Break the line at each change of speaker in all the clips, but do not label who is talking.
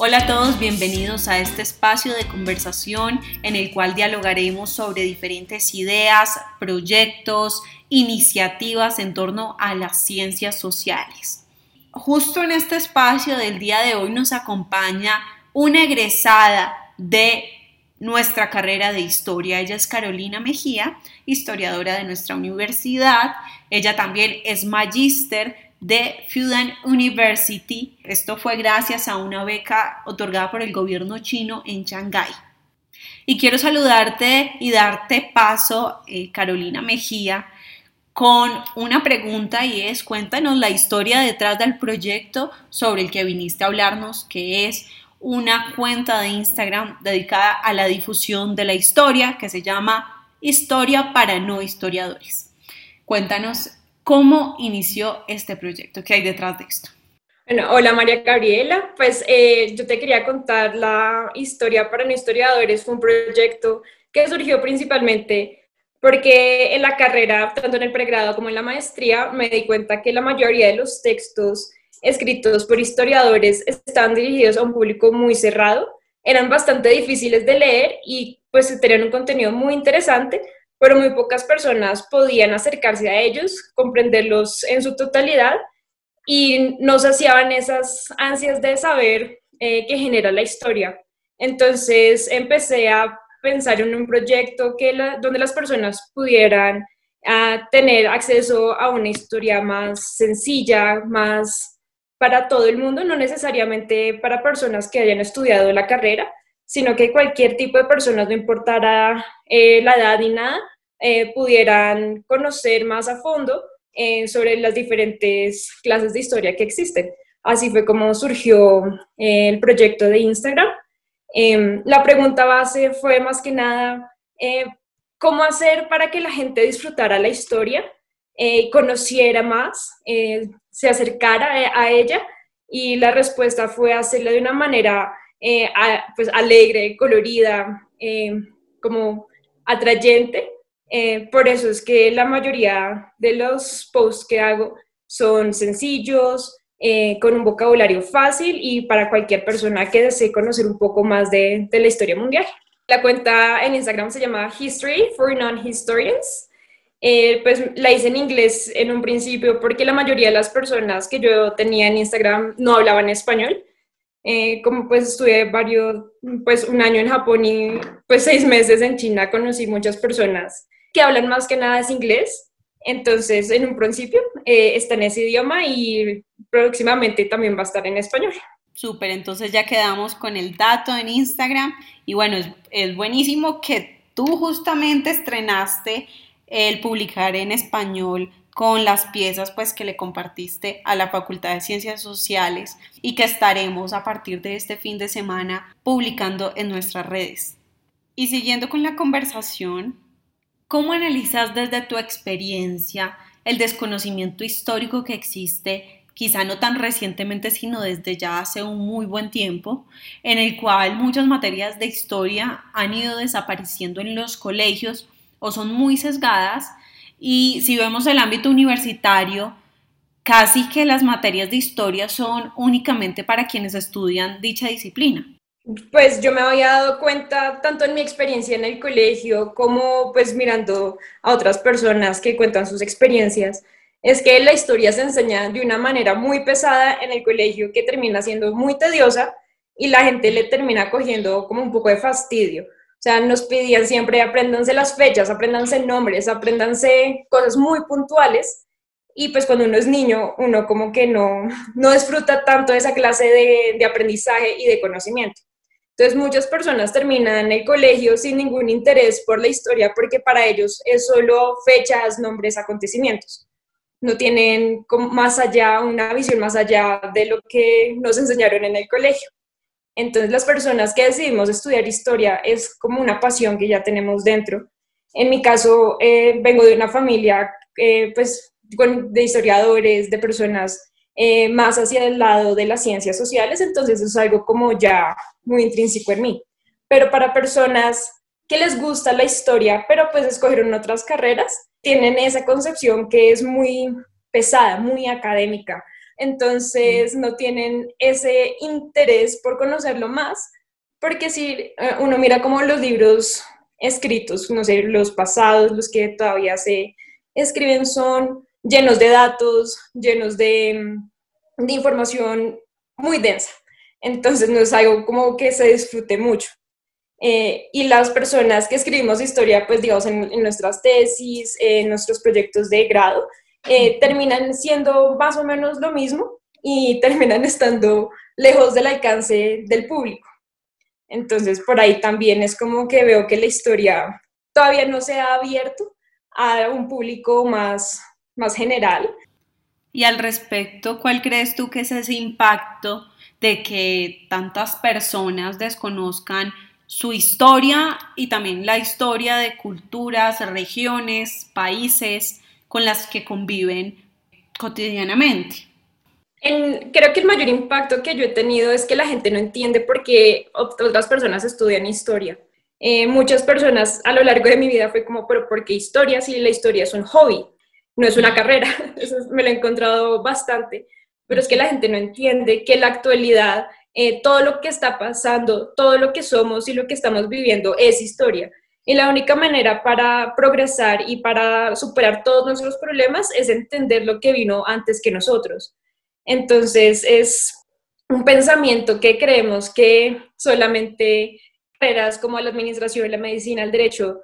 Hola a todos, bienvenidos a este espacio de conversación en el cual dialogaremos sobre diferentes ideas, proyectos, iniciativas en torno a las ciencias sociales. Justo en este espacio del día de hoy nos acompaña una egresada de nuestra carrera de historia. Ella es Carolina Mejía, historiadora de nuestra universidad. Ella también es magíster de Fudan University. Esto fue gracias a una beca otorgada por el gobierno chino en Shanghái. Y quiero saludarte y darte paso, eh, Carolina Mejía, con una pregunta y es cuéntanos la historia detrás del proyecto sobre el que viniste a hablarnos, que es una cuenta de Instagram dedicada a la difusión de la historia que se llama Historia para no historiadores. Cuéntanos ¿Cómo inició este proyecto? ¿Qué hay detrás de esto?
Bueno, hola María Gabriela, pues eh, yo te quería contar la historia para no historiadores. Fue un proyecto que surgió principalmente porque en la carrera, tanto en el pregrado como en la maestría, me di cuenta que la mayoría de los textos escritos por historiadores estaban dirigidos a un público muy cerrado, eran bastante difíciles de leer y pues tenían un contenido muy interesante, pero muy pocas personas podían acercarse a ellos, comprenderlos en su totalidad y no saciaban esas ansias de saber eh, que genera la historia. Entonces empecé a pensar en un proyecto que donde las personas pudieran tener acceso a una historia más sencilla, más para todo el mundo, no necesariamente para personas que hayan estudiado la carrera, sino que cualquier tipo de personas, no importara eh, la edad ni nada, eh, pudieran conocer más a fondo eh, sobre las diferentes clases de historia que existen. Así fue como surgió el proyecto de Instagram. Em, la pregunta base fue más que nada, ¿cómo hacer para que la gente disfrutara la historia, conociera más, se acercara a ella? Y la respuesta fue hacerlo de una manera eh, pues alegre, colorida, eh, como atrayente. Eh, por eso es que la mayoría de los posts que hago son sencillos, con un vocabulario fácil y para cualquier persona que desee conocer un poco más de, de la historia mundial. La cuenta en Instagram se llama History for Non-Historians. pues la hice en inglés en un principio porque la mayoría de las personas que yo tenía en Instagram no hablaban español. Eh, como pues estuve varios, pues un año en Japón y pues seis meses en China, conocí muchas personas que hablan más que nada es inglés. Entonces, en un principio eh, está en ese idioma y próximamente también va a estar en español.
Súper, entonces ya quedamos con el dato en Instagram y bueno, es, es buenísimo que tú justamente estrenaste el publicar en español con las piezas pues que le compartiste a la Facultad de Ciencias Sociales y que estaremos a partir de este fin de semana publicando en nuestras redes. Y siguiendo con la conversación, ¿cómo analizas desde tu experiencia el desconocimiento histórico que existe, quizá no tan recientemente, sino desde ya hace un muy buen tiempo, en el cual muchas materias de historia han ido desapareciendo en los colegios o son muy sesgadas y si vemos el ámbito universitario, casi que las materias de historia son únicamente para quienes estudian dicha disciplina.
Pues yo me había dado cuenta, tanto en mi experiencia en el colegio como pues mirando a otras personas que cuentan sus experiencias, es que la historia se enseña de una manera muy pesada en el colegio que termina siendo muy tediosa y la gente le termina cogiendo como un poco de fastidio. O sea, nos pedían siempre apréndanse las fechas, apréndanse nombres, apréndanse cosas muy puntuales. Y pues cuando uno es niño, uno como que no, no disfruta tanto de esa clase de, de aprendizaje y de conocimiento. Entonces muchas personas terminan el colegio sin ningún interés por la historia porque para ellos es solo fechas, nombres, acontecimientos. No tienen más allá, una visión más allá de lo que nos enseñaron en el colegio. Entonces las personas que decidimos estudiar historia es como una pasión que ya tenemos dentro. En mi caso, eh, vengo de una familia eh, pues, de historiadores, de personas eh, más hacia el lado de las ciencias sociales, entonces es algo como ya muy intrínseco en mí. Pero para personas que les gusta la historia, pero pues escogieron otras carreras, tienen esa concepción que es muy pesada, muy académica, entonces no tienen ese interés por conocerlo más, porque si eh, uno mira como los libros escritos, no sé, los pasados, los que todavía se escriben son llenos de datos, llenos de, de información muy densa. Entonces no es algo como que se disfrute mucho. Eh, y las personas que escribimos historia, pues digamos en, nuestras tesis, en nuestros proyectos de grado, eh, terminan siendo más o menos lo mismo y terminan estando lejos del alcance del público. Entonces, por ahí también es como que veo que la historia todavía no se ha abierto a un público más, más general.
Y al respecto, ¿cuál crees tú que es ese impacto de que tantas personas desconozcan su historia y también la historia de culturas, regiones, países con las que conviven cotidianamente?
creo que el mayor impacto que yo he tenido es que la gente no entiende por qué otras personas estudian historia. Eh, muchas personas a lo largo de mi vida fue como, pero ¿por qué historia si la historia es un hobby? No es una carrera. Eso me lo he encontrado bastante. Pero es que la gente no entiende que la actualidad, eh, todo lo que está pasando, todo lo que somos y lo que estamos viviendo es historia. Y la única manera para progresar y para superar todos nuestros problemas es entender lo que vino antes que nosotros. Entonces es un pensamiento que creemos que solamente carreras como la administración, la medicina, el derecho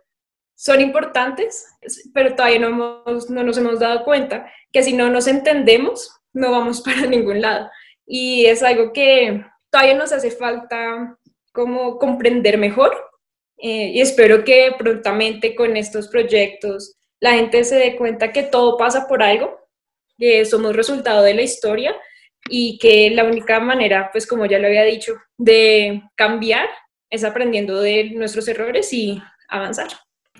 son importantes, pero todavía no, no nos hemos dado cuenta que si no nos entendemos, no vamos para ningún lado. Y es algo que todavía nos hace falta como comprender mejor eh, y espero que prontamente con estos proyectos la gente se dé cuenta que todo pasa por algo que somos resultado de la historia y que la única manera, pues como ya lo había dicho, de cambiar es aprendiendo de nuestros errores y avanzar.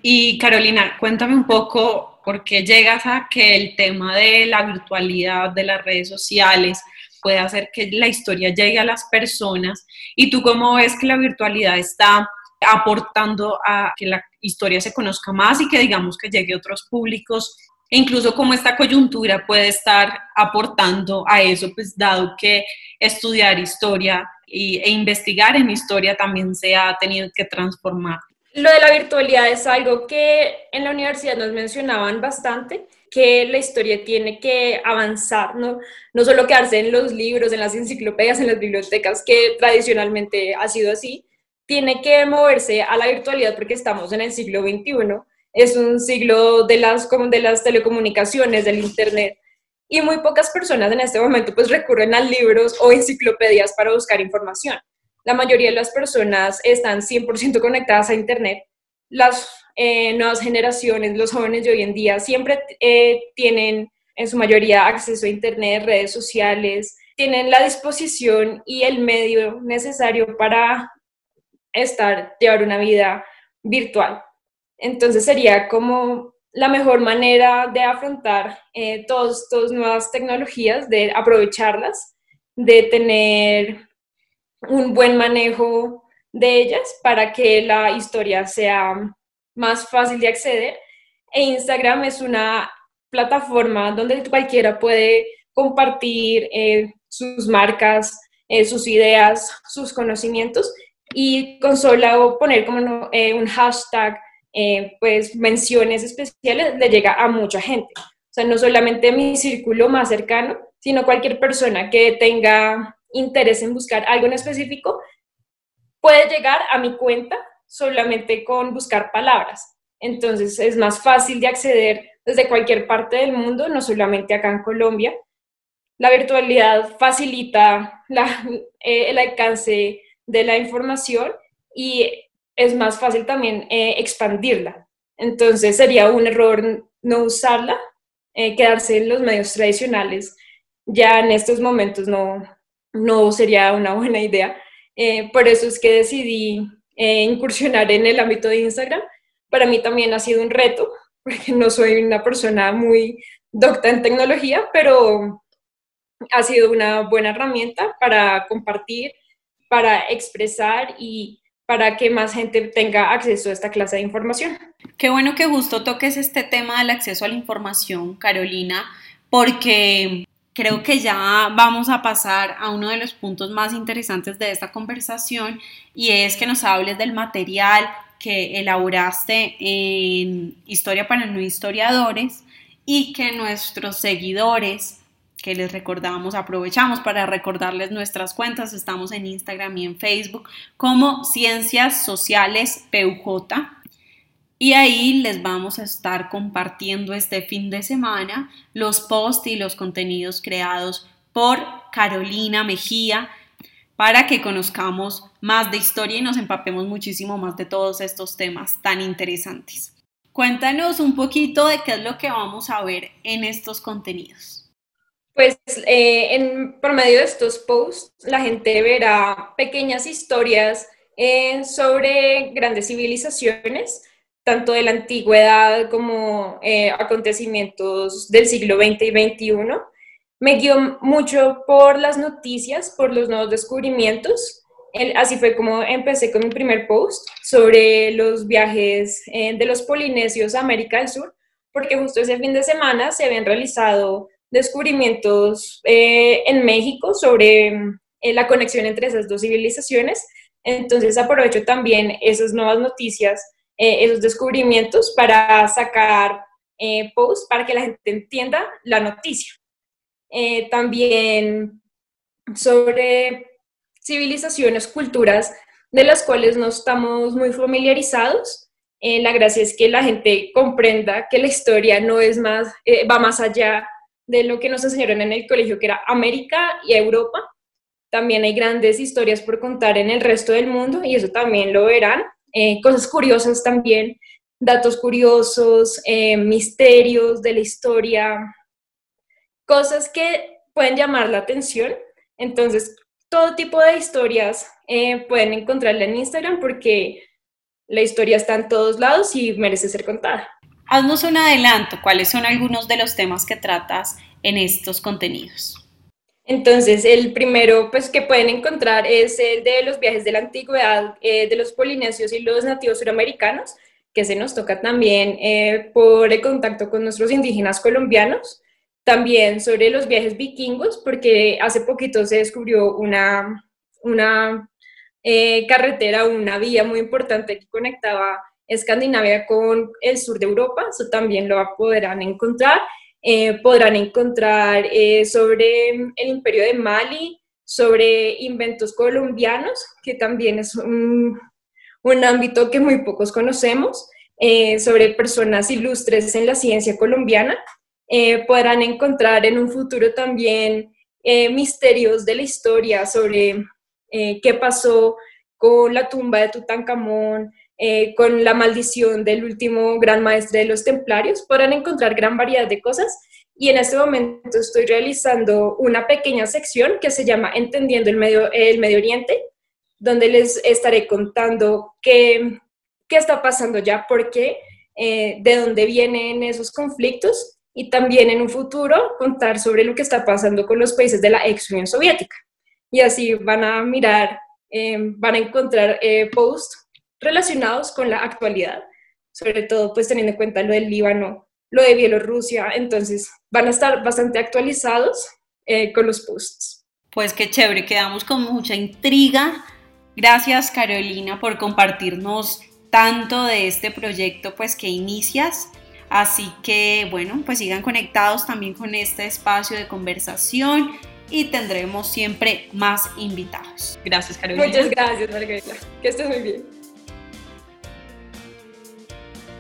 Y Carolina, cuéntame un poco por qué llegas a que el tema de la virtualidad, de las redes sociales, puede hacer que la historia llegue a las personas y tú cómo ves que la virtualidad está aportando a que la historia se conozca más y que digamos que llegue a otros públicos e incluso cómo esta coyuntura puede estar aportando a eso, pues dado que estudiar historia e investigar en historia también se ha tenido que transformar.
Lo de la virtualidad es algo que en la universidad nos mencionaban bastante, que la historia tiene que avanzar, ¿no? no solo quedarse en los libros, en las enciclopedias, en las bibliotecas, que tradicionalmente ha sido así, tiene que moverse a la virtualidad porque estamos en el siglo XXI es un siglo de las, de las telecomunicaciones, del Internet, y muy pocas personas en este momento pues recurren a libros o enciclopedias para buscar información. La mayoría de las personas están 100% conectadas a Internet. Las eh, nuevas generaciones, los jóvenes de hoy en día, siempre eh, tienen en su mayoría acceso a Internet, redes sociales, tienen la disposición y el medio necesario para estar, llevar una vida virtual. Entonces sería como la mejor manera de afrontar eh, todas estas nuevas tecnologías, de aprovecharlas, de tener un buen manejo de ellas para que la historia sea más fácil de acceder. E Instagram es una plataforma donde cualquiera puede compartir eh, sus marcas, eh, sus ideas, sus conocimientos y con solo poner como un hashtag eh, pues menciones especiales le llega a mucha gente. O sea, no solamente mi círculo más cercano, sino cualquier persona que tenga interés en buscar algo en específico puede llegar a mi cuenta solamente con buscar palabras. Entonces es más fácil de acceder desde cualquier parte del mundo, no solamente acá en Colombia. La virtualidad facilita eh, el alcance de la información y es más fácil también eh, expandirla. Entonces sería un error no usarla, eh, quedarse en los medios tradicionales. Ya en estos momentos no, no sería una buena idea. Eh, por eso es que decidí incursionar en el ámbito de Instagram. Para mí también ha sido un reto, porque no soy una persona muy docta en tecnología, pero ha sido una buena herramienta para compartir, para expresar y para que más gente tenga acceso a esta clase de información.
Qué bueno que justo toques este tema del acceso a la información, Carolina, porque creo que ya vamos a pasar a uno de los puntos más interesantes de esta conversación y es que nos hables del material que elaboraste en Historia para no historiadores y que nuestros seguidores que les recordamos, aprovechamos para recordarles nuestras cuentas, estamos en Instagram y en Facebook como Ciencias Sociales PUJ y ahí les vamos a estar compartiendo este fin de semana los posts y los contenidos creados por Carolina Mejía para que conozcamos más de historia y nos empapemos muchísimo más de todos estos temas tan interesantes. Cuéntanos un poquito de qué es lo que vamos a ver en estos contenidos.
Pues eh, en, por medio de estos posts la gente verá pequeñas historias eh, sobre grandes civilizaciones tanto de la antigüedad como eh, acontecimientos del siglo XX y XXI. Me guió mucho por las noticias, por los nuevos descubrimientos. así fue como empecé con mi primer post sobre los viajes eh, de los polinesios a América del Sur, porque justo ese fin de semana se habían realizado descubrimientos eh, en México sobre la conexión entre esas dos civilizaciones. Entonces aprovecho también esas nuevas noticias eh, esos descubrimientos para sacar eh, posts para que la gente entienda la noticia. Eh, también sobre civilizaciones, culturas de las cuales no estamos muy familiarizados. la gracia es que la gente comprenda que la historia no es más, va más allá de lo que nos enseñaron en el colegio, que era América y Europa. También hay grandes historias por contar en el resto del mundo y eso también lo verán eh, cosas curiosas también, datos curiosos, eh, misterios de la historia, cosas que pueden llamar la atención. Entonces, todo tipo de historias eh, pueden encontrarla en Instagram porque la historia está en todos lados y merece ser contada.
Haznos un adelanto, ¿cuáles son algunos de los temas que tratas en estos contenidos?
Entonces, el primero pues, que pueden encontrar es el de los viajes de la antigüedad eh, de los polinesios y los nativos suramericanos, que se nos toca también eh, por el contacto con nuestros indígenas colombianos. También sobre los viajes vikingos, porque hace poquito se descubrió una, una eh, carretera, una vía muy importante que conectaba Escandinavia con el sur de Europa, eso también lo podrán encontrar. Eh, podrán encontrar eh, sobre el imperio de Mali, sobre inventos colombianos, que también es un, ámbito que muy pocos conocemos, eh, sobre personas ilustres en la ciencia colombiana. podrán encontrar en un futuro también misterios de la historia sobre qué pasó con la tumba de Tutankamón, eh, con la maldición del último gran maestre de los templarios, podrán encontrar gran variedad de cosas. Y en este momento estoy realizando una pequeña sección que se llama Entendiendo el Medio, el Medio Oriente, donde les estaré contando qué, qué está pasando ya, por qué, eh, de dónde vienen esos conflictos y también en un futuro contar sobre lo que está pasando con los países de la ex Unión Soviética. Y así van a mirar, eh, van a encontrar posts relacionados con la actualidad, sobre todo pues teniendo en cuenta lo del Líbano, lo de Bielorrusia, entonces van a estar bastante actualizados eh, con los posts.
Pues qué chévere, quedamos con mucha intriga. Gracias Carolina por compartirnos tanto de este proyecto pues que inicias. Así que bueno, pues sigan conectados también con este espacio de conversación y tendremos siempre más invitados. Gracias Carolina.
Muchas gracias Margarita. Que estés muy bien.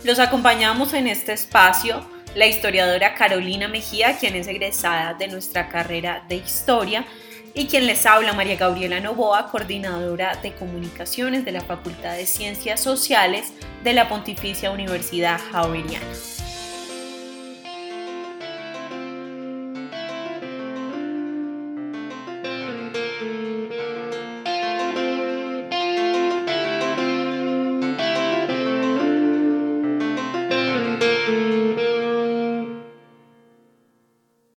Los acompañamos en este espacio la historiadora Carolina Mejía, quien es egresada de nuestra carrera de historia, y quien les habla María Gabriela Novoa, coordinadora de comunicaciones de la Facultad de Ciencias Sociales de la Pontificia Universidad Javeriana.